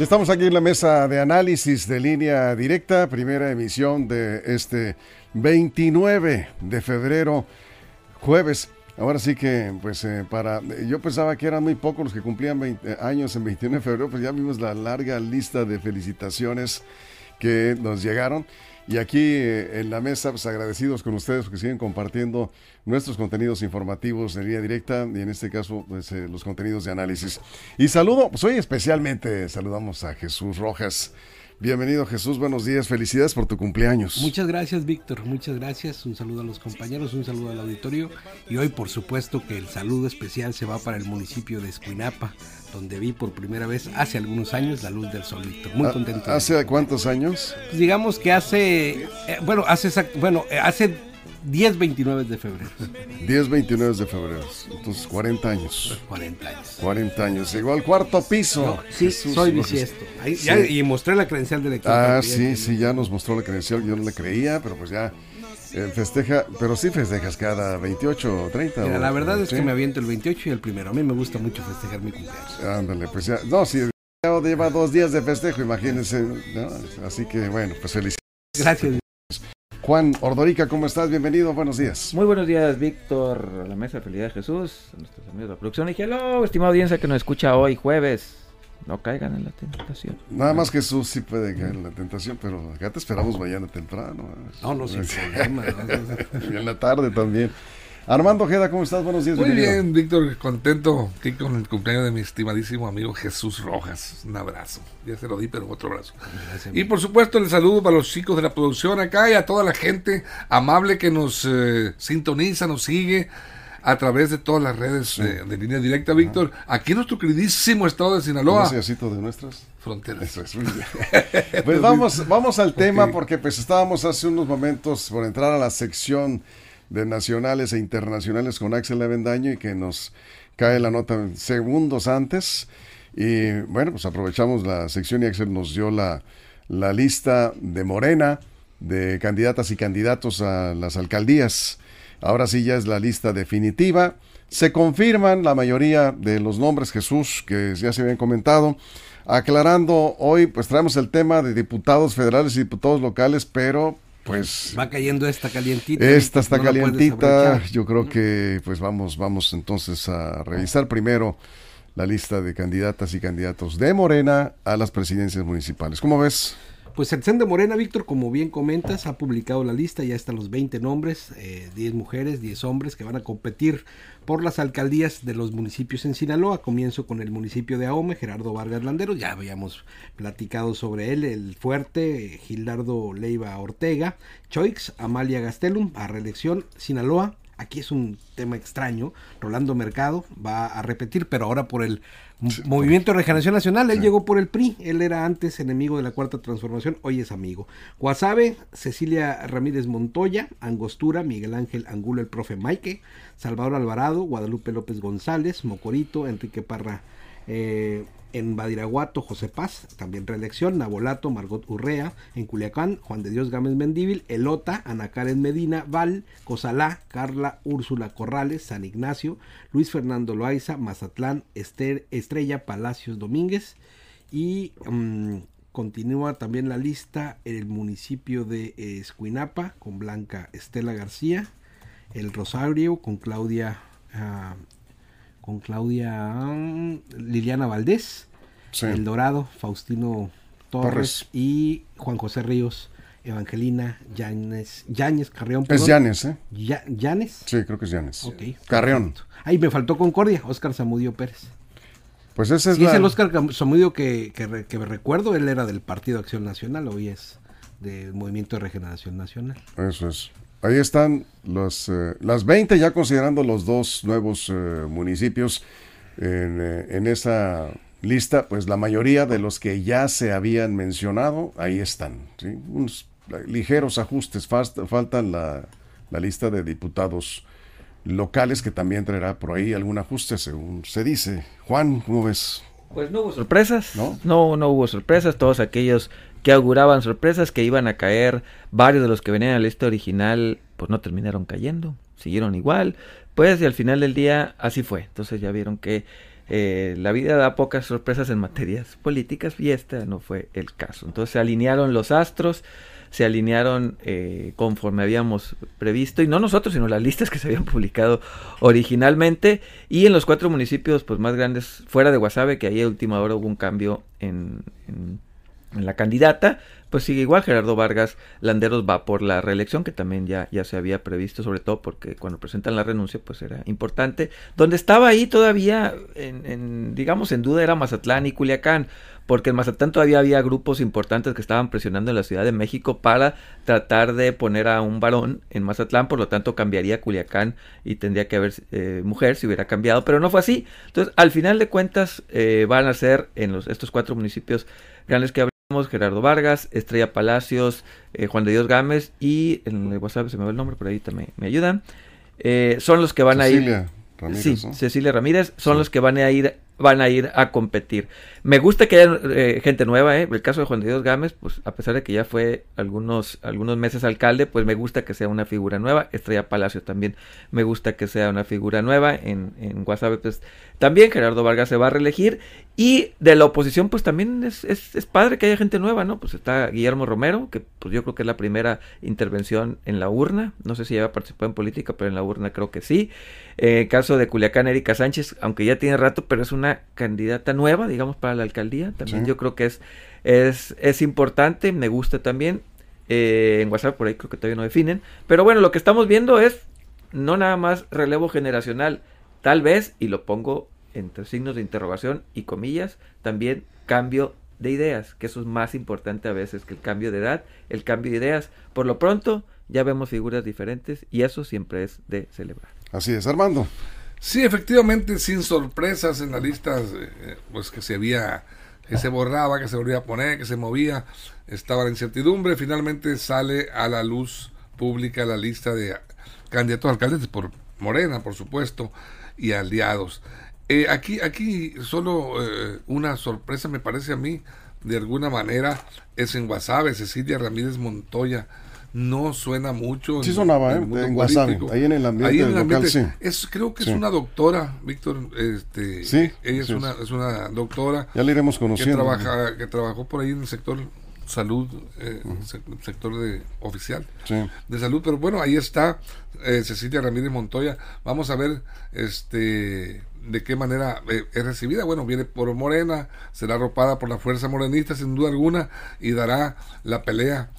Estamos aquí en la mesa de análisis de línea directa, primera emisión de este 29 de febrero, jueves. Ahora sí que, pues, eh, para. Yo pensaba que eran muy pocos los que cumplían 20 años en 21 de febrero, pues ya vimos la larga lista de felicitaciones que nos llegaron. Y aquí eh, en la mesa, pues agradecidos con ustedes porque siguen compartiendo nuestros contenidos informativos de línea directa y en este caso, pues eh, los contenidos de análisis. Y saludo, pues hoy especialmente saludamos a Jesús Rojas. Bienvenido Jesús, buenos días, felicidades por tu cumpleaños. Muchas gracias Víctor, muchas gracias, un saludo a los compañeros, un saludo al auditorio y hoy por supuesto que el saludo especial se va para el municipio de Escuinapa, donde vi por primera vez hace algunos años la luz del sol, Víctor. Muy Ah, contento. ¿Hace cuántos años? Pues digamos que hace, eh, bueno, hace, bueno, eh, hace 10, 29 de febrero, 10, 29 de febrero, entonces 40 años. 40 años. 40 años, llegó al cuarto piso. Sí, Jesús soy bisiesto. Ahí- Sí. ya- y mostré la credencial de lector. Ah, también. sí, sí, ya nos mostró la credencial, yo no le creía, pero pues ya eh, festeja, pero sí festejas cada 28 o 30. Mira, o- la verdad es sí. que me aviento el 28 y el primero. A mí me gusta mucho festejar mi cumpleaños. Ándale, pues ya, no, sí, ya lleva dos días de festejo, imagínense, ¿no? Así que bueno, pues felicidades. Gracias. Juan Ordorica, ¿cómo estás? Bienvenido, buenos días. Muy buenos días, Víctor, a la mesa de Felicidad de Jesús, a nuestros amigos de la producción. Y hello, estimada audiencia que nos escucha hoy, jueves. No caigan en la tentación. Nada más Jesús sí puede caer en la tentación, pero acá te esperamos mañana temprano. No, no, sin problema. Y en la tarde también. Armando Ojeda, ¿cómo estás? Buenos días. Muy bienvenido. bien, Víctor, contento aquí con el cumpleaños de mi estimadísimo amigo Jesús Rojas. Un abrazo. Ya se lo di, pero otro abrazo. Y por supuesto el saludo para los chicos de la producción acá y a toda la gente amable que nos eh, sintoniza, nos sigue a través de todas las redes eh, de línea directa, Víctor. Aquí en nuestro queridísimo estado de Sinaloa. Graciasito de nuestras. Fronteras. Eso es muy bien. Pues vamos, vamos al tema porque pues estábamos hace unos momentos por entrar a la sección de nacionales e internacionales con Axel Avendaño y que nos cae la nota segundos antes. Y bueno, pues aprovechamos la sección y Axel nos dio la, la lista de Morena de candidatas y candidatos a las alcaldías. Ahora sí ya es la lista definitiva. Se confirman la mayoría de los nombres, Jesús, que ya se habían comentado. Aclarando, hoy pues traemos el tema de diputados federales y diputados locales, pero pues Va cayendo esta calientita. esta está no calientita. Yo creo que pues vamos, vamos entonces a revisar primero la lista de candidatas y candidatos de Morena a las presidencias municipales. ¿Cómo ves? Pues el CEN de Morena, Víctor, como bien comentas, ha publicado la lista, ya están los 20 nombres, eh, 10 mujeres, 10 hombres que van a competir por las alcaldías de los municipios en Sinaloa. Comienzo con el municipio de Ahome, Gerardo Vargas Landeros, ya habíamos platicado sobre él, el fuerte, eh, Gildardo Leiva Ortega, Choix, Amalia Gastelum, a reelección, Sinaloa. Aquí es un tema extraño. Rolando Mercado va a repetir, pero ahora por el Movimiento de Regeneración Nacional. Él llegó por el PRI. Él era antes enemigo de la Cuarta Transformación, hoy es amigo. Guasave, Cecilia Ramírez Montoya, Angostura, Miguel Ángel Angulo, el profe Maike, Salvador Alvarado, Guadalupe López González, Mocorito, Enrique Parra. Eh, en Badiraguato, José Paz, también reelección, Nabolato, Margot Urrea, en Culiacán, Juan de Dios Gámez Mendíbil, Elota, Ana Karen Medina, Val, Cosalá, Carla Úrsula Corrales, San Ignacio, Luis Fernando Loaiza, Mazatlán, Ester- Estrella Palacios Domínguez. Y mm, continúa también la lista el municipio de Escuinapa con Blanca Estela García, el Rosario con Claudia ah, con Claudia mm, Liliana Valdés, Sí. El Dorado, Faustino Torres, Torres. y Juan José Ríos, Evangelina Yanes, Yañez Carreón. Es. Llanes, ¿eh? Ya- Yanes. Sí, creo que es Llanes. Ok. Carreón. Ahí me faltó Concordia, Oscar Zamudio Pérez. Pues ese es la... es el Oscar Zamudio que, que, que me recuerdo, él era del Partido Acción Nacional, hoy es del Movimiento de Regeneración Nacional. Eso es. Ahí están los, eh, las 20, ya considerando los dos nuevos eh, municipios en, eh, en esa lista, pues la mayoría de los que ya se habían mencionado, ahí están. ¿sí? Unos ligeros ajustes, fast- faltan la, la lista de diputados locales que también traerá por ahí algún ajuste, según se dice. Juan, ¿cómo ves? Pues no hubo sorpresas, ¿No? ¿No? no, hubo sorpresas, todos aquellos que auguraban sorpresas, que iban a caer, varios de los que venían a la lista original, pues no terminaron cayendo, siguieron igual, pues y al final del día así fue, entonces ya vieron que eh, la vida da pocas sorpresas en materias políticas y esta no fue el caso, entonces se alinearon los astros, se alinearon eh, conforme habíamos previsto, y no nosotros, sino las listas que se habían publicado originalmente, y en los cuatro municipios pues más grandes fuera de Guasave, que ahí a última hora hubo un cambio en, la candidata, pues sigue igual, Gerardo Vargas Landeros va por la reelección, que también ya, ya se había previsto, sobre todo porque cuando presentan la renuncia, pues era importante. Donde estaba ahí todavía, en, digamos, en duda era Mazatlán y Culiacán, porque en Mazatlán todavía había grupos importantes que estaban presionando en la Ciudad de México para tratar de poner a un varón en Mazatlán, por lo tanto cambiaría Culiacán y tendría que haber eh, mujer si hubiera cambiado, pero no fue así. Entonces, al final de cuentas, eh, van a ser en los, estos cuatro municipios grandes que Gerardo Vargas, Estrella Palacios, eh, Juan de Dios Gámez y en el WhatsApp se me va el nombre, por ahí también me ayudan. Eh, son los que van a ir Cecilia Ramírez, sí, ¿no? Cecilia Ramírez son Sí. los que van a ir van a ir a competir. Me gusta que haya eh, gente nueva, ¿eh? El caso de Juan de Dios Gámez, pues a pesar de que ya fue algunos, algunos meses alcalde, pues me gusta que sea una figura nueva. Estrella Palacio también me gusta que sea una figura nueva. En, en Guasave, pues también Gerardo Vargas se va a reelegir. Y de la oposición, pues también es, es, es padre que haya gente nueva, ¿no? Pues está Guillermo Romero, que pues yo creo que es la primera intervención en la urna. No sé si ya participar en política, pero en la urna creo que sí. Eh, caso de Culiacán, Erika Sánchez, aunque ya tiene rato, pero es una candidata nueva, digamos, para la alcaldía. También Sí. yo creo que es, es, es importante, me gusta también. Eh, en WhatsApp por ahí creo que todavía no definen. Pero bueno, lo que estamos viendo es no nada más relevo generacional, tal vez, y lo pongo entre signos de interrogación y comillas, también cambio de ideas, que eso es más importante a veces que el cambio de edad, el cambio de ideas. Por lo pronto, ya vemos figuras diferentes y eso siempre es de celebrar. Así es, Armando. Sí, efectivamente, sin sorpresas en las listas, eh, pues que se había, que se borraba, que se volvía a poner, que se movía, estaba la incertidumbre. Finalmente sale a la luz pública la lista de candidatos a alcaldes por Morena, por supuesto, y aliados. Eh, aquí, aquí solo eh, una sorpresa me parece a mí, de alguna manera, es en Guasave, Cecilia Ramírez Montoya. No suena mucho. Sí sonaba, ¿eh? En Guasave, político. ahí en el ambiente Ahí en el local, ambiente. sí. Es, creo que Sí. es una doctora, Víctor. Este, Sí, ella es, una, es una doctora Ya le iremos que, conociendo. trabaja, que trabajó por ahí en el sector salud, eh, se- sector de oficial Sí. de salud. Pero bueno, ahí está eh, Cecilia Ramírez Montoya. Vamos a ver este de qué manera eh, es recibida. Bueno, viene por Morena, será arropada por la fuerza morenista sin duda alguna y dará la pelea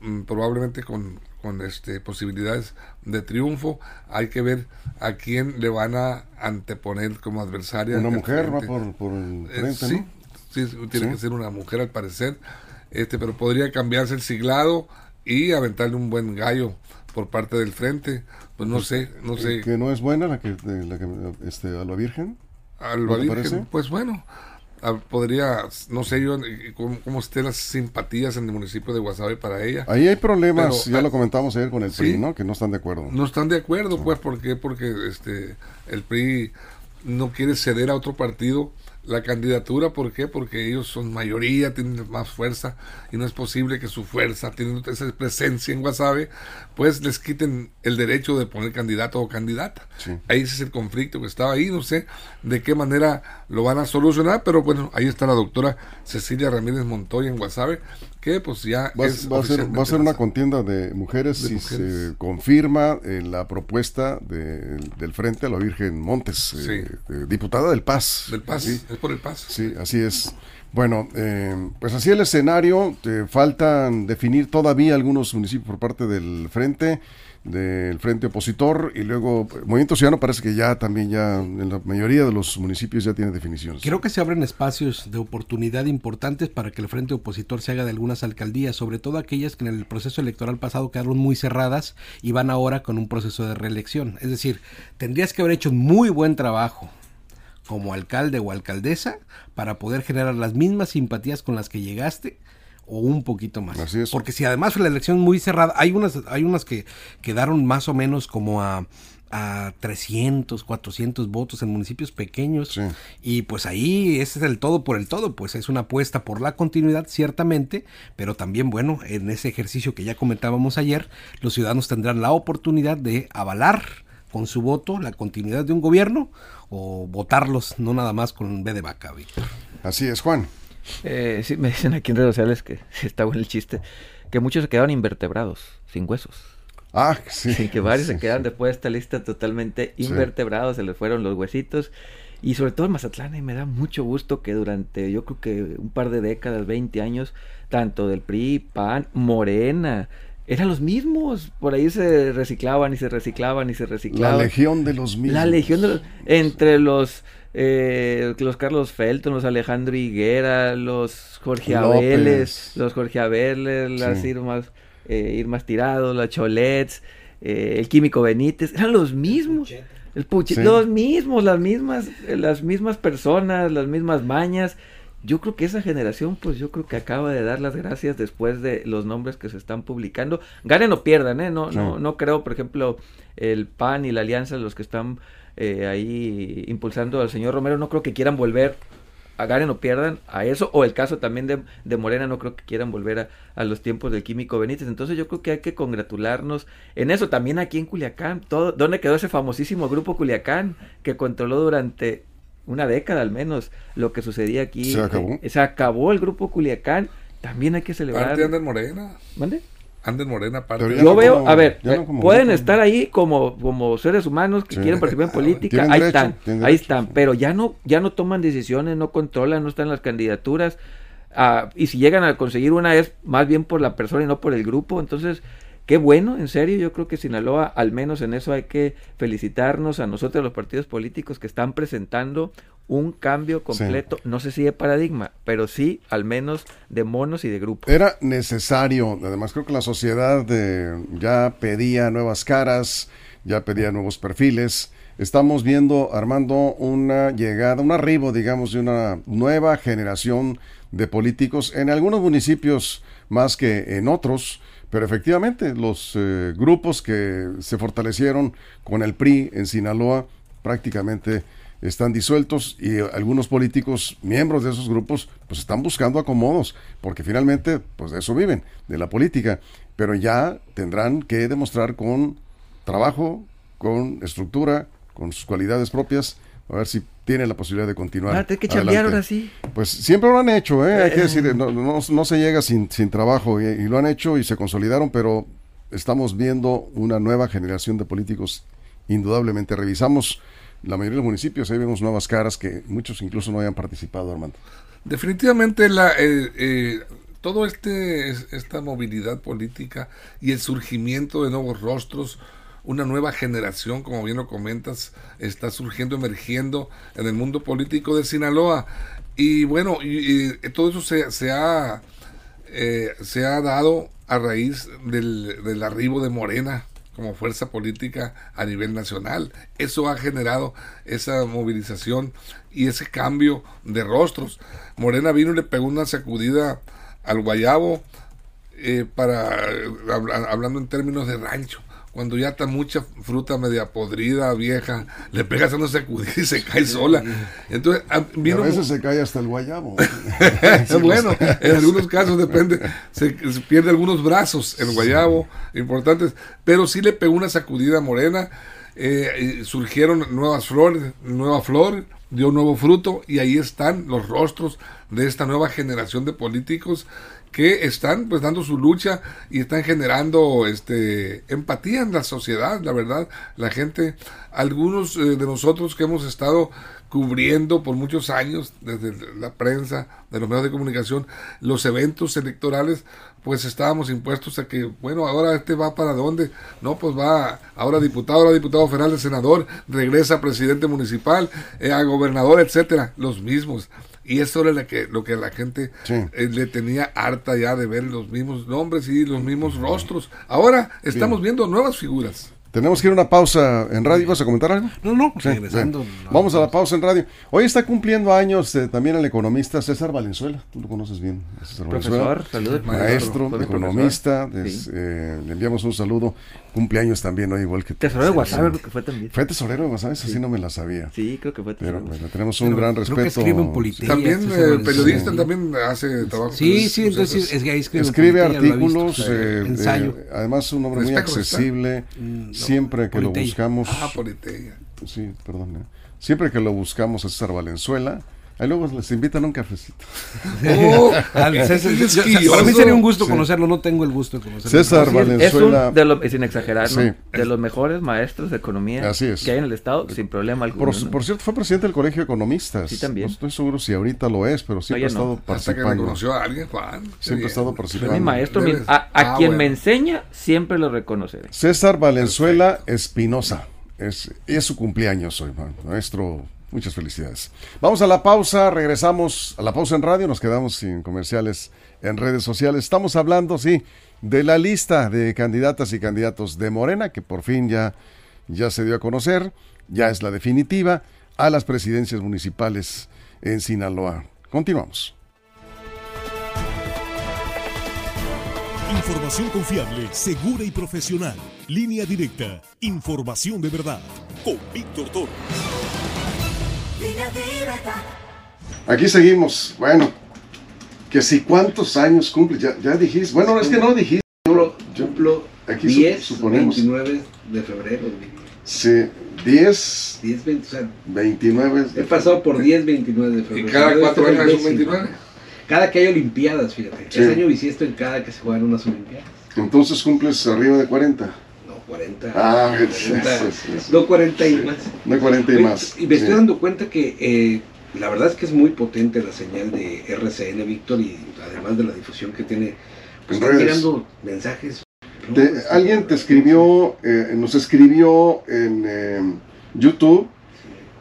mm, probablemente con, con este posibilidades de triunfo. Hay que ver a quién le van a anteponer como adversaria. Una mujer va por, por el Eh, frente, sí, ¿no? sí, tiene Sí. que ser una mujer al parecer, este, pero podría cambiarse el siglado y aventarle un buen gallo por parte del frente. Pues no sé, no sé. Que no es buena la que, la que este, a la Virgen. Alba ¿no Virgen, pues bueno, ah, podría, no sé yo eh, cómo, cómo estén las simpatías en el municipio de Guasave para ella. Ahí hay problemas, Pero, ya ah, lo comentamos ayer con el sí. PRI, ¿no? Que no están de acuerdo. No están de acuerdo, pues, ¿por qué? Porque este, el PRI no quiere ceder a otro partido la candidatura, ¿por qué? Porque ellos son mayoría, tienen más fuerza y no es posible que su fuerza, teniendo esa presencia en Guasave, pues les quiten el derecho de poner candidato o candidata. Sí. Ahí ese es el conflicto que estaba ahí, no sé de qué manera lo van a solucionar, pero bueno, ahí está la doctora Cecilia Ramírez Montoya en Guasave, que pues ya Va, es va a ser, va a ser una contienda de mujeres De si mujeres. se confirma eh, la propuesta de- del Frente a la Virgen Montes, eh, Sí. eh, diputada del Paz. Del Paz, Sí. el por el paso. Sí, así es. Bueno, eh, pues así el escenario, te faltan definir todavía algunos municipios por parte del frente, del frente opositor y luego Movimiento Ciudadano parece que ya también ya en la mayoría de los municipios ya tiene definiciones. Creo que se abren espacios de oportunidad importantes para que el frente opositor se haga de algunas alcaldías, sobre todo aquellas que en el proceso electoral pasado quedaron muy cerradas y van ahora con un proceso de reelección. Es decir, tendrías que haber hecho muy buen trabajo como alcalde o alcaldesa para poder generar las mismas simpatías con las que llegaste o un poquito más. Así es. Porque si además fue la elección muy cerrada, hay unas, hay unas que quedaron más o menos como a, a 300, 400 votos en municipios pequeños. Sí. Y pues ahí ese es el todo por el todo, pues es una apuesta por la continuidad, ciertamente, pero también, bueno, en ese ejercicio que ya comentábamos ayer, los ciudadanos tendrán la oportunidad de avalar con su voto la continuidad de un gobierno o votarlos, no nada más con B de vaca, Víctor. Así es, Juan. Eh, sí, me dicen aquí en redes sociales que sí está bueno el chiste, que muchos se quedaron invertebrados, sin huesos. Ah, sí. Sí, que varios Sí, se quedan sí. después de esta lista totalmente invertebrados, se les fueron los huesitos. Y sobre todo en Mazatlán, y me da mucho gusto que durante, yo creo que un par de décadas, 20 años, tanto del PRI, PAN, Morena, eran los mismos. Por ahí se reciclaban y se reciclaban y se La reciclaban. legión de los mismos. La legión de los, entre los eh, los Carlos Felton, los Alejandro Higuera, los Jorge. Abeles, los Jorge Abeles, las Sí. Irmas, eh, Irmas Tirados, las Cholets, eh, el Químico Benítez, eran los mismos. El Puchi, Sí. los mismos, las mismas, eh, las mismas personas, las mismas mañas. Yo creo que esa generación, pues yo creo que acaba de dar las gracias después de los nombres que se están publicando. Ganen o pierdan, ¿eh? No, Sí. no, no creo, por ejemplo, el PAN y la Alianza, los que están eh, ahí impulsando al señor Romero, no creo que quieran volver a ganen o pierdan a eso, o el caso también de, de Morena, no creo que quieran volver a, a los tiempos del Químico Benítez. Entonces yo creo que hay que congratularnos en eso. También aquí en Culiacán, todo, ¿dónde quedó ese famosísimo grupo Culiacán que controló durante una década al menos lo que sucedía aquí? Se acabó. Eh, se acabó el grupo Culiacán. También hay que celebrar. Parte anda en Morena. ¿Mande? Anda en Morena, parte. Pero ya Yo no veo, como- a ver, no eh, como pueden estar ahí como, como seres humanos que Sí. quieren participar en política, Tienen ahí derecho, están, ahí derecho, están, sí. pero ya no, ya no toman decisiones, no controlan, no están en las candidaturas, ah, y si llegan a conseguir una es más bien por la persona y no por el grupo, entonces, qué bueno, en serio, yo creo que Sinaloa, al menos en eso hay que felicitarnos a nosotros los partidos políticos que están presentando un cambio completo, no sé si de paradigma, pero sí al menos de monos y de grupos. Era necesario, además creo que la sociedad eh, ya pedía nuevas caras, ya pedía nuevos perfiles. Estamos viendo, Armando, una llegada, un arribo, digamos, de una nueva generación de políticos en algunos municipios más que en otros, pero efectivamente los eh, grupos que se fortalecieron con el PRI en Sinaloa prácticamente están disueltos y algunos políticos, miembros de esos grupos, pues están buscando acomodos, porque finalmente, pues de eso viven, de la política, pero ya tendrán que demostrar con trabajo, con estructura, con sus cualidades propias, a ver si tienen la posibilidad de continuar. Van a tener que chambear ahora sí. Pues siempre lo han hecho, ¿eh? hay que decir, no, no- no se llega sin, sin trabajo y, y lo han hecho y se consolidaron, pero estamos viendo una nueva generación de políticos indudablemente. Revisamos la mayoría de los municipios, ahí vemos nuevas caras que muchos incluso no hayan participado, Armando. Definitivamente la eh, eh, todo este es- esta movilidad política y el surgimiento de nuevos rostros, una nueva generación, como bien lo comentas, está surgiendo, emergiendo en el mundo político de Sinaloa. Y bueno, y, todo eso se, se ha eh, se ha dado a raíz del, del arribo de Morena como fuerza política a nivel nacional. Eso ha generado esa movilización y ese cambio de rostros. Morena vino y le pegó una sacudida al guayabo eh, para habla- hablando en términos de rancho. Cuando ya está mucha fruta media podrida, vieja, le pegas una sacudida y se cae sola. Entonces, ah, a veces se cae hasta el guayabo. es bueno, en algunos casos depende, se, se pierde algunos brazos, el guayabo, importantes, pero sí le pegó una sacudida morena, eh, surgieron nuevas flores, nueva flor, dio un nuevo fruto y ahí están los rostros de esta nueva generación de políticos que están pues dando su lucha y están generando este empatía en la sociedad, la verdad, la gente, algunos eh, de nosotros que hemos estado cubriendo por muchos años desde la prensa, de los medios de comunicación, los eventos electorales, pues estábamos impuestos a que, bueno, ahora este va para dónde, no, pues va ahora diputado, ahora diputado federal, senador, regresa presidente municipal, eh, a gobernador, etcétera, los mismos. Y eso era lo que, lo que la gente eh, le tenía harta ya de ver los mismos nombres y los mismos rostros. Ahora estamos viendo nuevas figuras. Tenemos que ir a una pausa en radio. ¿Vas a comentar algo? No, no, regresando. Vamos a la pausa en radio. Hoy está cumpliendo años eh, también el economista César Valenzuela. Tú lo conoces bien. César Profesor, saludos. Maestro, economista. eh, le enviamos un saludo. Cumpleaños también, ¿no? Igual que Tesorero de Guasave, creo que fue también. Fue tesorero de Guasave, así no me la sabía. Sí, creo que fue tesorero. Pero bueno, tenemos un gran respeto. Que escribe en Politeia, También eh, periodista, también hace trabajo. Sí, sí, entonces es, que escribe, escribe artículos. Eh, ensayo. además, un hombre muy accesible. Siempre que lo buscamos. Ah, Politeia. Sí, perdón. ¿eh? Siempre que lo buscamos a César Valenzuela Ahí luego les invitan a un cafecito. Oh, para mí sería un gusto conocerlo, no tengo el gusto de conocerlo. César Valenzuela. Es un, sin exagerar, ¿no? de los mejores maestros de economía Así es. que hay en el Estado, sin problema alguno. Por, cierto, fue presidente del Colegio de Economistas. Sí, también. No estoy seguro si ahorita lo es, pero siempre ha estado participando. Hasta que conoció a alguien, Juan. Siempre ha estado participando. mi maestro, a, ah, quien me enseña, siempre lo reconoceré. César Valenzuela Espinosa. Es, es su cumpleaños hoy, maestro Muchas felicidades. Vamos a la pausa, regresamos a la pausa en radio, nos quedamos sin comerciales en redes sociales. Estamos hablando, sí, de la lista de candidatas y candidatos de Morena, que por fin ya, ya se dio a conocer, ya es la definitiva, a las presidencias municipales en Sinaloa. Continuamos. Información confiable, segura y profesional. Línea directa. Información de verdad. Con Víctor Toro. Aquí seguimos. Bueno, que si cuántos años cumple, ya, ya dijiste. Bueno, es que no dijiste. Yo cumplo aquí 10, suponemos. 29 de febrero. Sí, 10, 10 20, o sea, 29. He pasado por 10, 29 de febrero. ¿Y cada cuatro años son 29? Cada que hay Olimpiadas, fíjate. Sí. Ese año bisiesto en cada que se juegan unas Olimpiadas. Entonces cumples arriba de 40. 40. Ah, 40, no 40 y más. No 40 y más. Y me estoy dando cuenta que eh, la verdad es que es muy potente la señal de RCN, Víctor, y además de la difusión que tiene, pues están mensajes. alguien te escribió, eh, nos escribió en eh, YouTube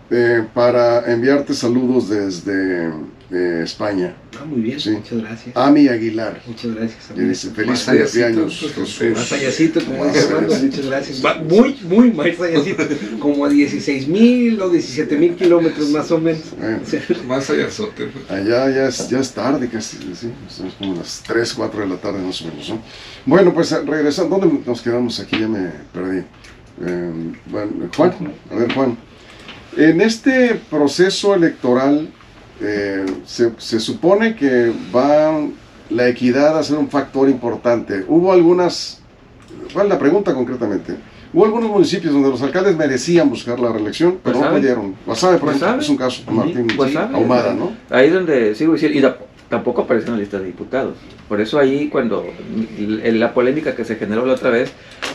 eh, para enviarte saludos desde de España. Ah, muy bien, muchas gracias. Ami Aguilar. Muchas gracias. Dice, feliz cumpleaños. Más payasito, como dice Armando, muchas gracias. muy, muy más payasito. Como a 16 mil o 17 mil kilómetros más o menos. más payasote. Allá ya es, ya es tarde casi, ¿sí? Estamos como las 3, 4 de la tarde más o menos. ¿no? Bueno, pues regresando, ¿dónde nos quedamos? Aquí ya me perdí. Eh, bueno, Juan, a ver Juan. En este proceso electoral eh, se, supone que va la equidad a ser un factor importante. Hubo algunas, ¿cuál es la pregunta concretamente? Hubo algunos municipios donde los alcaldes merecían buscar la reelección, pero no pudieron. Guasave, por ejemplo, es un caso, Martín Ahumada, ¿no? Ahí donde sigo diciendo, y tampoco aparece en la lista de diputados. Por eso ahí cuando la polémica que se generó la otra vez,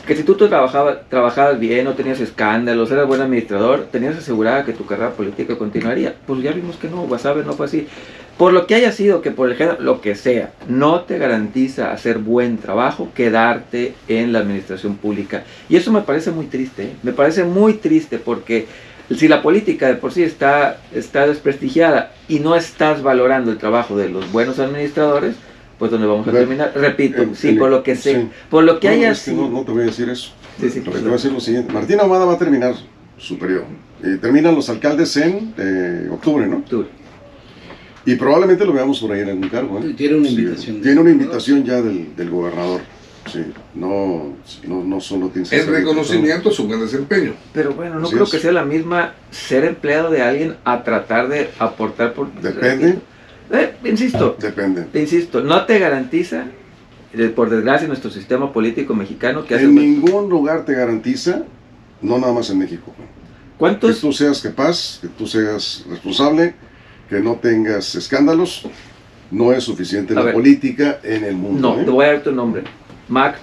que si tú, trabajabas, trabajabas bien, no tenías escándalos, eras buen administrador, tenías asegurada que tu carrera política continuaría. Pues ya vimos que no, Guasave no fue así. Por lo que haya sido, que por el género, lo que sea, no te garantiza hacer buen trabajo, quedarte en la administración pública. Y eso me parece muy triste, ¿eh? me parece muy triste porque si la política de por sí está, está desprestigiada y no estás valorando el trabajo de los buenos administradores, pues donde vamos a terminar. Repito, sí, por lo que sé, por lo que haya sido. No, te voy a decir eso. Sí, sí, lo que te voy a decir lo siguiente. Martín Ahumada va a terminar su periodo. Y terminan los alcaldes en eh, octubre, ¿no? Octubre. Y probablemente lo veamos por ahí en algún cargo. ¿eh? Tiene una invitación. tiene una invitación ya del, del gobernador. Sí, no, no, no solo tiene El reconocimiento a su buen desempeño. Pero bueno, no creo que sea la misma ser empleado de alguien a tratar de aportar por... Depende. Eh, insisto. Depende. Te insisto, no te garantiza, eh, por desgracia, nuestro sistema político mexicano que hace... En ningún lugar te garantiza, no nada más en México. ¿Cuántos? Que tú seas capaz, que tú seas responsable, que no tengas escándalos no es suficiente la política en el mundo. No, ¿eh? te voy a dar tu nombre. Mac,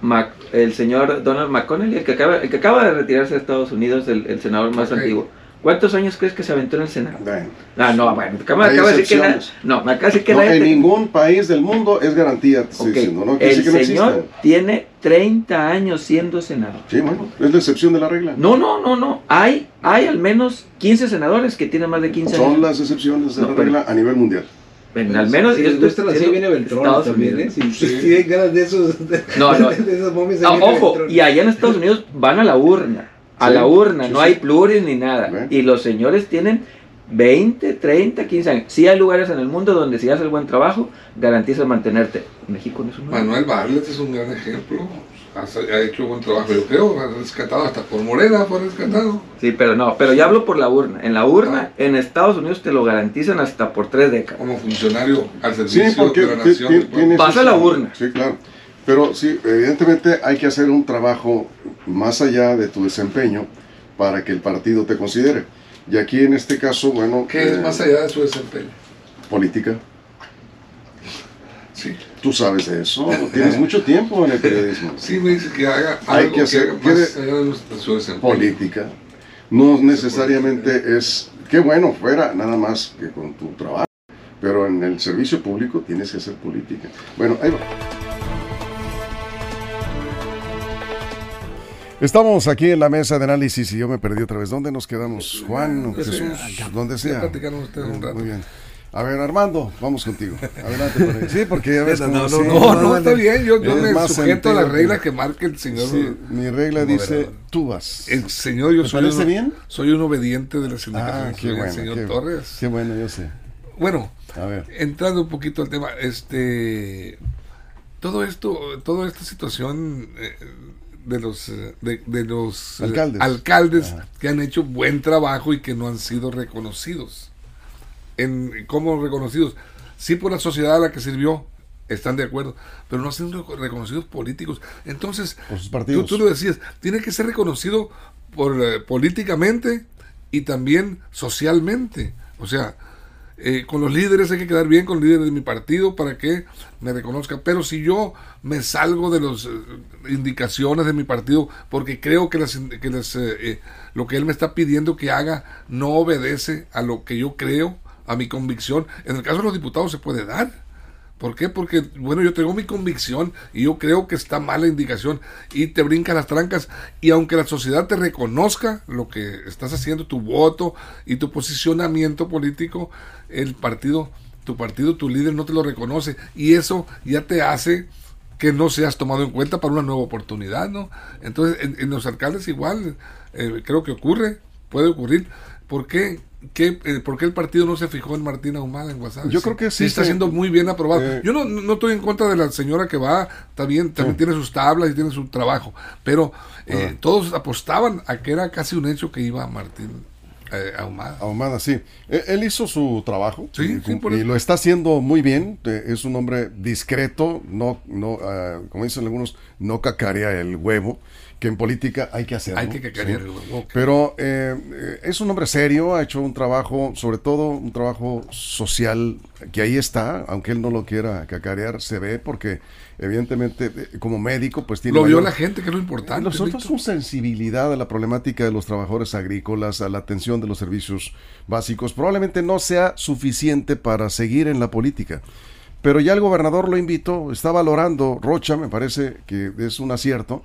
Mac, el señor Donald McConnell, el que acaba, el que acaba de retirarse de Estados Unidos, el, senador más antiguo. ¿Cuántos años crees que se aventó en el Senado? Ah, no, bueno, me acaba de decir que no, me acaba de decir que no, en ningún país del mundo es garantía. ¿no? El señor tiene 30 años siendo senador. Sí, bueno, es la excepción de la regla. No, no, no, no. Hay, hay al menos 15 senadores que tienen más de 15 años. Son las excepciones de la regla a nivel mundial. Bueno, al menos. Si esto gusta así viene Beltrón también, ¿eh? Si, sí. tienen ganas de esos. No, no. de esos ah, ojo, y allá en Estados Unidos van a la urna a la urna, no hay pluris ni nada. Y los señores tienen 20, 30, 15 años. Sí hay lugares en el mundo donde si haces buen trabajo, garantizas mantenerte. México no es un Manuel Barlet es un gran ejemplo. Ha, hecho buen trabajo, yo creo, ha rescatado hasta por Morena, fue rescatado. Sí, pero no, pero ya hablo por la urna. En la urna, ah. en Estados Unidos te lo garantizan hasta por tres décadas. Como funcionario al servicio de la nación. Pasa la urna. Sí, claro. Pero sí, evidentemente hay que hacer un trabajo más allá de tu desempeño para que el partido te considere. Y aquí en este caso, bueno... ¿Qué es eh, más allá de su desempeño? Política. Sí. Tú sabes de eso, tienes mucho tiempo en el periodismo. Sí, me dice que haga algo hay que, hacer, más allá de su desempeño. Política. No necesariamente es... Qué bueno fuera, nada más que con tu trabajo. Pero en el servicio público tienes que hacer política. Bueno, ahí va. Estamos aquí en la mesa de análisis y yo me perdí otra vez. ¿Dónde nos quedamos? Juan, Jesús, donde sea. Muy bien. A ver, Armando, vamos contigo. Adelante. Sí, porque ya ves no, no, no, no, está bien. Yo, yo me sujeto a la regla que marca el señor. Sí, mi regla dice, tú vas. El señor, yo ¿Te soy parece un, bien? Soy un obediente de la sindicatura. Ah, qué bueno, señor qué, Torres. Qué bueno, yo sé. Bueno, a ver. entrando un poquito al tema, este... Todo esto, toda esta situación... Eh, de los, eh, de, los eh, alcaldes, que han hecho buen trabajo y que no han sido reconocidos. En, ¿Cómo reconocidos? Sí por la sociedad a la que sirvió, están de acuerdo, pero no sido reconocidos políticos. Entonces, tú, tú, lo decías, tiene que ser reconocido por, eh, políticamente y también socialmente. O sea, eh, con los líderes hay que quedar bien con los líderes de mi partido para que me reconozcan. Pero si yo me salgo de las eh, indicaciones de mi partido porque creo que, las, que eh, lo que él me está pidiendo que haga no obedece a lo que yo creo, a mi convicción, en el caso de los diputados se puede dar. ¿Por qué? Porque, bueno, yo tengo mi convicción y yo creo que está mala indicación y te brinca las trancas. Y aunque la sociedad te reconozca lo que estás haciendo, tu voto y tu posicionamiento político, el partido, tu partido, tu líder no te lo reconoce. Y eso ya te hace que no seas tomado en cuenta para una nueva oportunidad, ¿no? Entonces, en, los alcaldes igual, eh, creo que ocurre, puede ocurrir. ¿Por qué? ¿Qué, eh, ¿Por qué el partido no se fijó en Martina Ahumada en WhatsApp? Yo creo que sí. está siendo muy bien aprobado. Eh, Yo no, no, estoy en contra de la señora que va, bien, también tiene sus tablas y tiene su trabajo, pero eh, ah. todos apostaban a que era casi un hecho que iba Martín Ahumada. Ahumada, sí. E, él hizo su trabajo sí, y, lo está haciendo muy bien. Es un hombre discreto, no, no ah, como dicen algunos, no cacarea el huevo que en política hay que hacerlo. Hay que Pero eh, es un hombre serio, ha hecho un trabajo, sobre todo un trabajo social, que ahí está, aunque él no lo quiera cacarear, se ve porque evidentemente eh, como médico pues tiene... Lo vio la gente, que es lo importante. Nosotros su sensibilidad a la problemática de los trabajadores agrícolas, a la atención de los servicios básicos, probablemente no sea suficiente para seguir en la política. Pero ya el gobernador lo invitó, está valorando, Rocha me parece que es un acierto,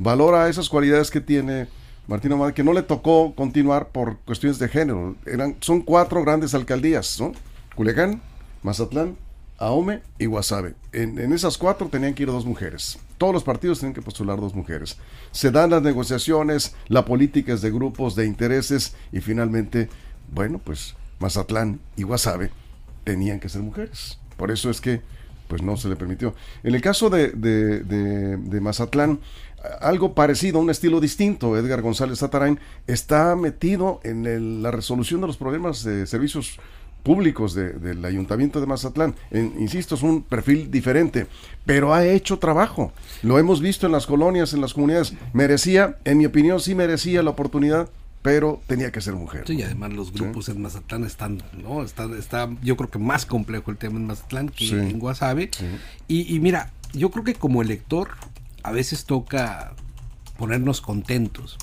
valora esas cualidades que tiene Martín Ahumada, que no le tocó continuar por cuestiones de género. Eran, son cuatro grandes alcaldías, ¿no? Culiacán, Mazatlán, Ahome y Guasave. En, en, esas cuatro tenían que ir dos mujeres. Todos los partidos tienen que postular dos mujeres. Se dan las negociaciones, la política es de grupos, de intereses y finalmente, bueno, pues Mazatlán y Guasave tenían que ser mujeres. Por eso es que pues no se le permitió. En el caso de, de, de, Mazatlán, algo parecido, un estilo distinto, Edgar González Zatarain está metido en la resolución de los problemas de servicios públicos del ayuntamiento de Mazatlán. insisto, es un perfil diferente, pero ha hecho trabajo. Lo hemos visto en las colonias, en las comunidades. Merecía, en mi opinión, sí merecía la oportunidad pero tenía que ser mujer. Sí, y además los grupos en Mazatlán están, ¿no? Está, está, yo creo que más complejo el tema en Mazatlán que en Guasave. Y, y mira, yo creo que como elector a veces toca ponernos contentos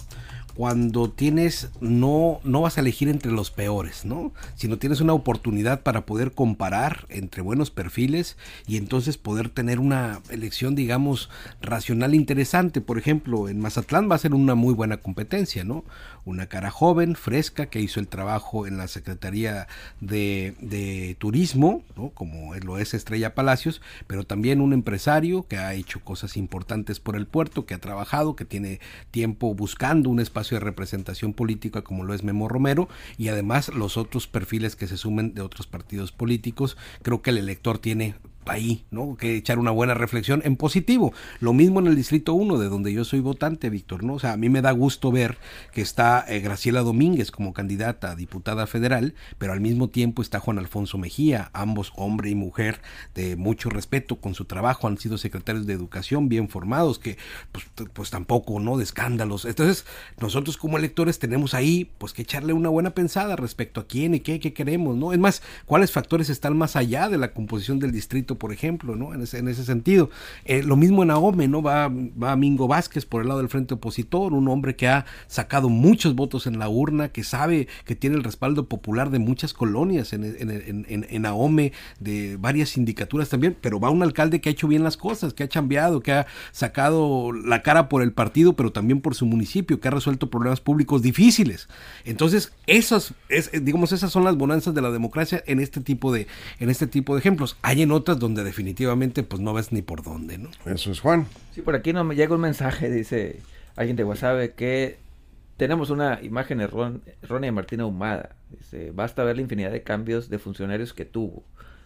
cuando tienes, no, no vas a elegir entre los peores, ¿no? Sino tienes una oportunidad para poder comparar entre buenos perfiles y entonces poder tener una elección, digamos, racional interesante. Por ejemplo, en Mazatlán va a ser una muy buena competencia, ¿no? Una cara joven, fresca, que hizo el trabajo en la Secretaría de, de Turismo, ¿no? Como lo es Estrella Palacios, pero también un empresario que ha hecho cosas importantes por el puerto, que ha trabajado, que tiene tiempo buscando un espacio de representación política como lo es Memo Romero y además los otros perfiles que se sumen de otros partidos políticos. Creo que el elector tiene ahí, ¿no? Que echar una buena reflexión en positivo. Lo mismo en el Distrito 1, de donde yo soy votante, Víctor, ¿no? O sea, a mí me da gusto ver que está eh, Graciela Domínguez como candidata a diputada federal, pero al mismo tiempo está Juan Alfonso Mejía, ambos hombre y mujer de mucho respeto con su trabajo, han sido secretarios de educación bien formados, que pues, pues tampoco, ¿no? De escándalos. Entonces, nosotros como electores tenemos ahí, pues que echarle una buena pensada respecto a quién y qué, qué queremos, ¿no? Es más, cuáles factores están más allá de la composición del distrito por ejemplo, ¿no? En ese, en ese sentido. Eh, lo mismo en Ahome, ¿no? Va, va Mingo Vázquez por el lado del frente opositor, un hombre que ha sacado muchos votos en la urna, que sabe que tiene el respaldo popular de muchas colonias en, en, en, Ahome, de varias sindicaturas también, pero va un alcalde que ha hecho bien las cosas, que ha cambiado, que ha sacado la cara por el partido, pero también por su municipio, que ha resuelto problemas públicos difíciles. Entonces, esas, es, digamos, esas son las bonanzas de la democracia en este tipo de, en este tipo de ejemplos. Hay en otras donde definitivamente pues no ves ni por dónde, ¿no? Eso es Juan. Sí, por aquí no me llega un mensaje, dice alguien de WhatsApp, que tenemos una imagen errónea de Martina Humada. Dice, basta ver la infinidad de cambios de funcionarios que tuvo.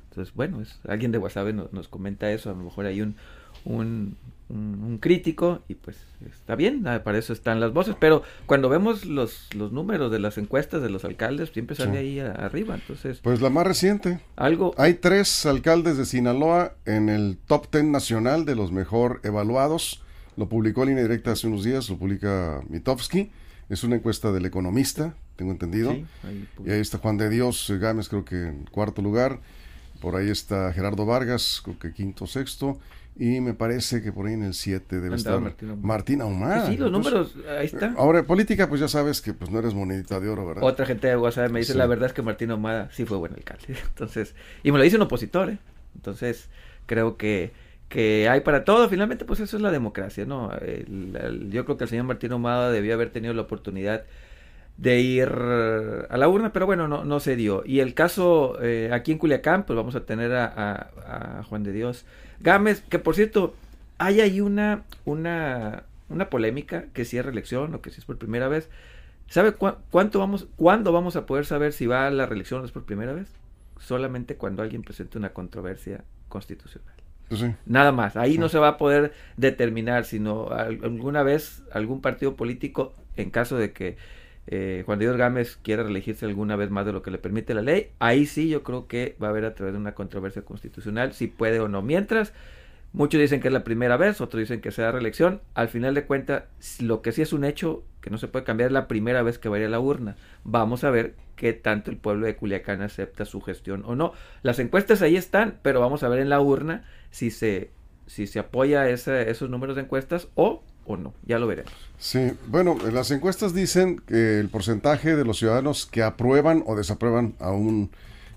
Entonces, bueno, es, alguien de WhatsApp nos, nos comenta eso, a lo mejor hay un, un, un, crítico y pues está bien, ah, para eso están las voces, pero cuando vemos los, los números de las encuestas de los alcaldes, siempre sale ahí arriba, entonces... Pues la más reciente. Algo... Hay tres alcaldes de Sinaloa en el top ten nacional de los mejor evaluados, lo publicó Línea Directa hace unos días, lo publica Mitofsky, es una encuesta del economista, tengo entendido, y ahí está Juan de Dios Gámez creo que en cuarto lugar, por ahí está Gerardo Vargas, creo que quinto, sexto, y me parece que por ahí en el 7 debe estar Martín Ahumada. sí, los números, ahí está. Ahora, política, pues ya sabes que pues no eres monedita de oro, ¿verdad? Otra gente de WhatsApp me dice, la verdad es que Martín Ahumada sí fue buen alcalde. Entonces, y me lo dice un opositor, ¿eh? Entonces, creo que, que hay para todo. Finalmente, pues eso es la democracia, ¿no? yo creo que el señor Martín Ahumada debió haber tenido la oportunidad de ir a la urna, pero bueno, no, no se dio. Y el caso eh, aquí en Culiacán, pues vamos a tener a, a Juan de Dios Gámez, que por cierto, hay ahí una, una, una polémica que si es reelección o que si es por primera vez. ¿Sabe cuánto vamos, cuándo vamos a poder saber si va a la reelección o es por primera vez? Solamente cuando alguien presente una controversia constitucional. Pues Nada más. Ahí no se va a poder determinar, sino alguna vez algún partido político, en caso de que eh, Juan Dios Gámez quiera reelegirse alguna vez más de lo que le permite la ley, ahí sí yo creo que va a haber a través de una controversia constitucional si puede o no. Mientras, muchos dicen que es la primera vez, otros dicen que sea reelección. Al final de cuentas, lo que sí es un hecho que no se puede cambiar es la primera vez que vaya a la urna. Vamos a ver qué tanto el pueblo de Culiacán acepta su gestión o no. Las encuestas ahí están, pero vamos a ver en la urna si se, si se apoya esos números de encuestas o o no, ya lo veremos. Sí, bueno, las encuestas dicen que el porcentaje de los ciudadanos que aprueban o desaprueban a un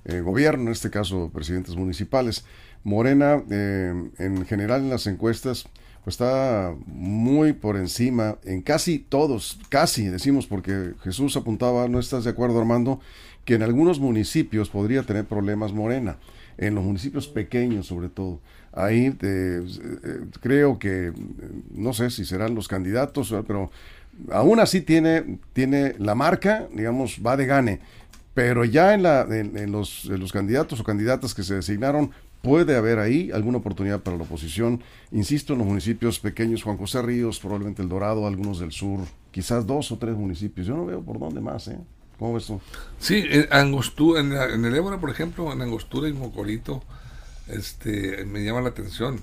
eh, gobierno, en este caso presidentes municipales, Morena eh, en general en las encuestas pues está muy por encima en casi todos, casi decimos porque Jesús apuntaba, no estás de acuerdo Armando, que en algunos municipios podría tener problemas Morena, en los municipios pequeños sobre todo ahí eh, creo que, no sé si serán los candidatos, pero aún así tiene, tiene la marca, digamos, va de gane. Pero ya en, la, en, los, los candidatos o candidatas que se designaron, puede haber ahí alguna oportunidad para la oposición. Insisto, en los municipios pequeños, Juan José Ríos, probablemente El Dorado, algunos del sur, quizás dos o tres municipios. Yo no veo por dónde más, ¿eh? ¿Cómo ves tú? Sí, en, Angostura, en, en el Ébora, por ejemplo, en Angostura y Mocorito, este, me llama la atención.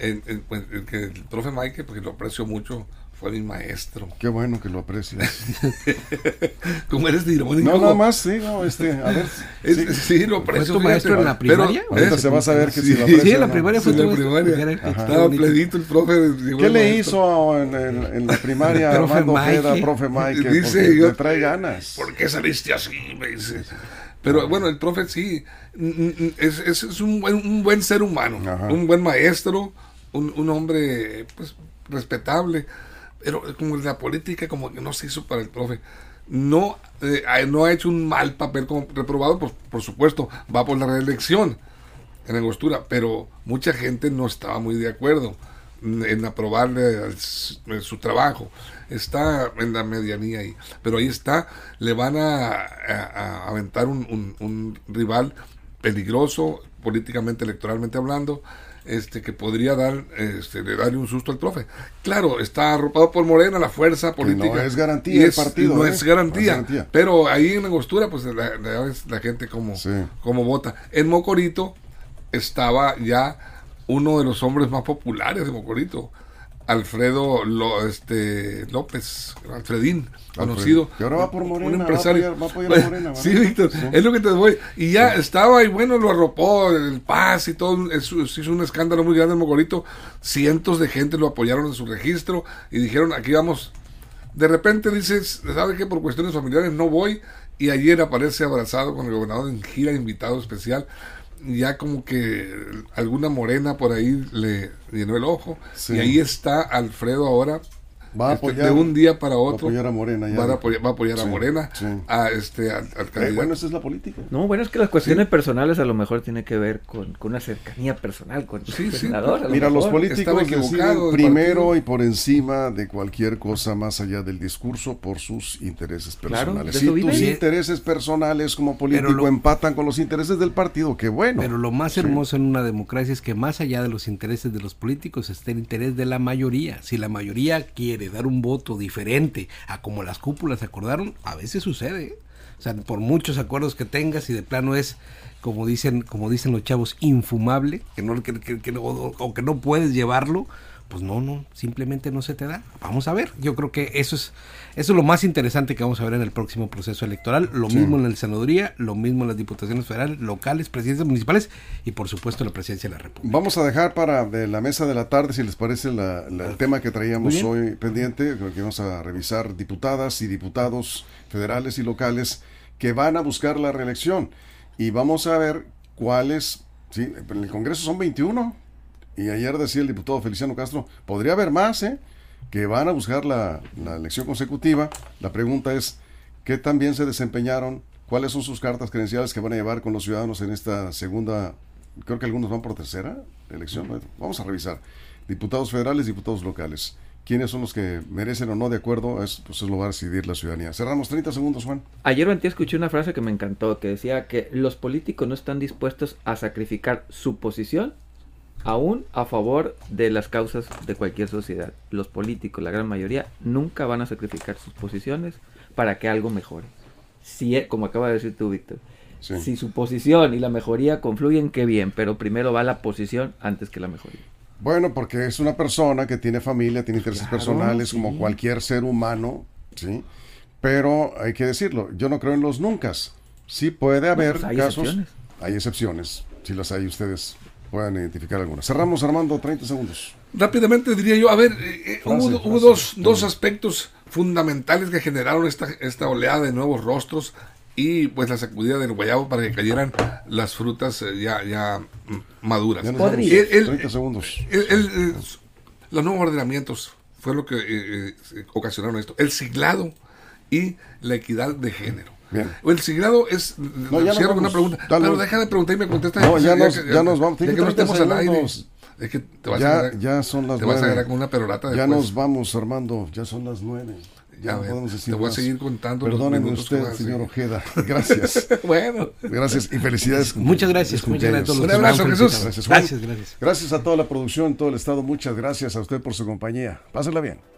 En, pues, el, que el profe Mike, porque lo aprecio mucho, fue mi maestro. Qué bueno que lo aprecias. ¿Cómo eres de irónico? No, nada más, sí, no, este, a ver. Es- sí. sí, lo ¿Fue aprecio. tu maestro fíjate. en la Pero, primaria? Ahorita se va a saber que Sí, si lo Sí, aprecia en la o no. primaria fue Sí, tu en la maestro. primaria. Estaba pledito el profe. ¿Qué el le hizo en, en- en la primaria Profe Armando Mike. Ojeda, profe Mike? Dice, Porque yo- le trae ganas. ¿Por qué saliste así? Me dice. Pero bueno, el profe sí, es, es- es un, buen, un buen ser humano, Ajá. un buen maestro, un, un hombre pues respetable, pero como la política como que no se hizo para el profe. No, eh, ha- no ha hecho un mal papel como reprobado, por, por supuesto, va por la reelección en Angostura, pero mucha gente no estaba muy de acuerdo en aprobarle su trabajo. Está en la medianía ahí, pero ahí está, le van a, a- a aventar un, un- un rival peligroso, políticamente, electoralmente hablando, este que podría dar, este, de darle un susto al profe. Claro, está arropado por Morena, la fuerza Que política. no es garantía y el partido, No ¿eh? es No garantía. es garantía. Pero ahí en Angostura, pues la, la- la gente como, Sí. como vota. En Mocorito estaba ya uno de los hombres más populares de Mocorito, Alfredo Lo- este, López, Alfredín, conocido. Que ahora va por Morena, un va a empresario. apoyar- va a apoyar a Morena, sí. Víctor, Sí. es lo que te voy. Y ya estaba, y bueno, lo arropó el Paz y todo, se hizo un escándalo muy grande en Mocorito. Cientos de gente lo apoyaron en su registro y dijeron, aquí vamos. De repente dices, ¿sabe qué? Por cuestiones familiares no voy. Y ayer aparece abrazado con el gobernador en gira invitado especial. Ya como que alguna morena por ahí le llenó el ojo. Sí. Y ahí está Alfredo ahora. Va a este, apoyar- de un día para va a otro. apoyar a Morena ya. Va a apoyar, va a, apoyar a Sí, Morena. sí. A este, al, al Eh, bueno, esa es la política. No, bueno, es que las cuestiones personales a lo mejor tiene que ver con, con una cercanía personal con Sí, el sí. senador. a lo Mira, los mejor. políticos deciden primero y por encima de cualquier cosa más allá del discurso por sus intereses Claro, personales. de si tus intereses personales como político lo- empatan con los intereses del partido, qué bueno. Pero lo más Sí. hermoso en una democracia es que más allá de los intereses de los políticos está el interés de la mayoría. Si la mayoría quiere dar un voto diferente a como las cúpulas acordaron, a veces sucede. ¿eh? O sea, por muchos acuerdos que tengas y de plano es como dicen, como dicen los chavos, infumable, que no que, que- que no- o que no puedes llevarlo, pues no, no, simplemente no se te da. Vamos a ver. Yo creo que eso es eso es lo más interesante que vamos a ver en el próximo proceso electoral. Lo Sí. mismo en la senaduría, lo mismo en las diputaciones federales, locales, presidencias municipales y por supuesto la presidencia de la República. Vamos a dejar para de la mesa de la tarde, si les parece, la- la- el tema que traíamos hoy pendiente, creo que vamos a revisar diputadas y diputados federales y locales que van a buscar la reelección. Y vamos a ver cuáles, sí, en el Congreso son 21. Y ayer decía el diputado Feliciano Castro, podría haber más, ¿eh? Que van a buscar la, la elección consecutiva. La pregunta es, ¿qué tan bien se desempeñaron? ¿Cuáles son sus cartas credenciales que van a llevar con los ciudadanos en esta segunda creo que algunos van por tercera elección. Vamos a revisar. Diputados federales, diputados locales. ¿Quiénes son los que merecen o no de acuerdo? Es, pues eso lo va a decidir la ciudadanía. Cerramos 30 segundos, Juan. Ayer escuché una frase que me encantó, que decía que los políticos no están dispuestos a sacrificar su posición aún a favor de las causas de cualquier sociedad. Los políticos, la gran mayoría, nunca van a sacrificar sus posiciones para que algo mejore. Si, e- como acaba de decir tú, Víctor, Sí. si su posición y la mejoría confluyen, qué bien, pero primero va la posición antes que la mejoría. Bueno, porque es una persona que tiene familia, tiene intereses Claro, personales, sí. como cualquier ser humano, ¿sí? Pero hay que decirlo, yo no creo en los nunca. Sí puede haber pues hay casos. excepciones. Hay excepciones. Si las hay, ustedes puedan identificar algunas. Cerramos, Armando, 30 segundos. Rápidamente diría yo, a ver, eh, eh, Frase, hubo, frase. hubo dos, dos aspectos fundamentales que generaron esta, esta oleada de nuevos rostros y pues la sacudida del guayabo para que cayeran las frutas eh, ya, ya mm, maduras. Ya. El- el- 30 segundos. El- los nuevos ordenamientos fue lo que eh, eh, ocasionaron esto. El siglado y la equidad de género. Bien. El siglado es. No, ya cierro con vamos. una pregunta. Dale. Pero deja de preguntar y me contesta. No, ya nos- que- ya nos vamos. Que no 30 estemos al aire. Es que te vas a Ya, agarrar- ya son las Te vas a nueve. agarrar con una perorata Ya después. nos vamos, Armando. Ya son las nueve. Ya no podemos decir te voy a seguir contando Perdónenme usted, a señor. Ojeda. Gracias. bueno. Gracias y felicidades. Muchas gracias, muchas gracias a todos Un abrazo, Jesús. Gracias, Juan. gracias, gracias. Gracias a toda la producción, todo el estado. Muchas gracias a usted por su compañía. Pásenla bien.